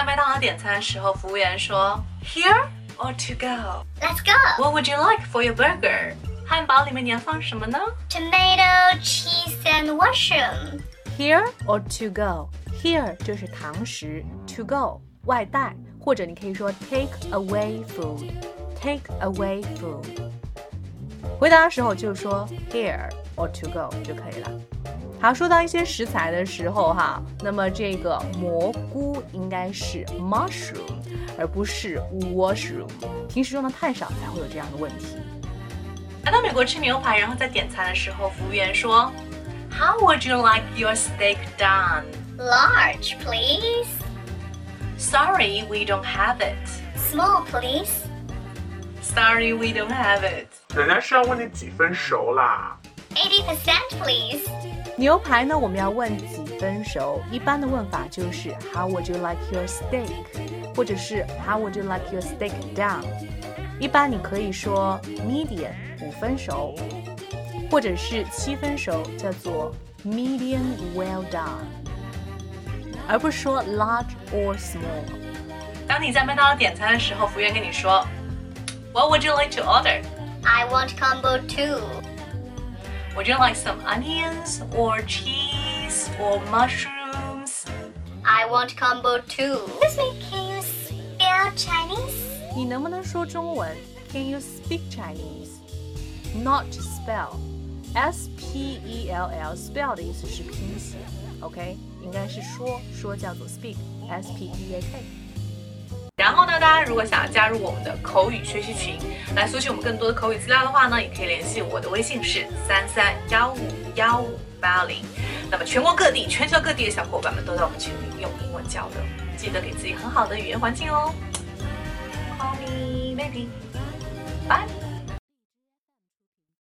在麦当劳点餐时候，服务员说 Here or to go? Let's go. What would you like for your burger? 汉堡里面你要放什么呢？Tomato, cheese and mushroom. Here or to go? Here 就是堂食，to go 外带，或者你可以说 take away food. Take away food. here。Or to go 就可以了。好，说到一些食材的时候哈，那么这个蘑菇应该是 mushroom，而不是 washroom。平时用的太少才会有这样的问题。来到美国吃牛排，然后在点餐的时候，服务员说，How would you like your steak done? Large, please. Sorry, we don't have it. Small, please. Sorry, we don't have it. 人家是要问你几分熟啦。eighty percent, please. 牛排呢，我们要问几分熟？一般的问法就是 How would you like your steak？或者是 How would you like your steak done？一般你可以说 medium 五分熟，或者是七分熟，叫做 medium well done，而不是说 large or small。当你在麦当劳点餐的时候，服务员跟你说 What would you like to order？I want combo two。would you like some onions or cheese or mushrooms? I want combo two. Me, can you spell Chinese? 你能不能说中文？Can you speak Chinese? Not spell. S P E L L spell 的意思是拼写，OK，应该是说，说叫做 speak，S P E A K。然后呢，大家如果想要加入我们的口语学习群，来索取我们更多的口语资料的话呢，也可以联系我的微信是三三幺五幺五八零。那么全国各地、全球各地的小伙伴们都在我们群里用英文交流，记得给自己很好的语言环境哦。Call me maybe. Bye.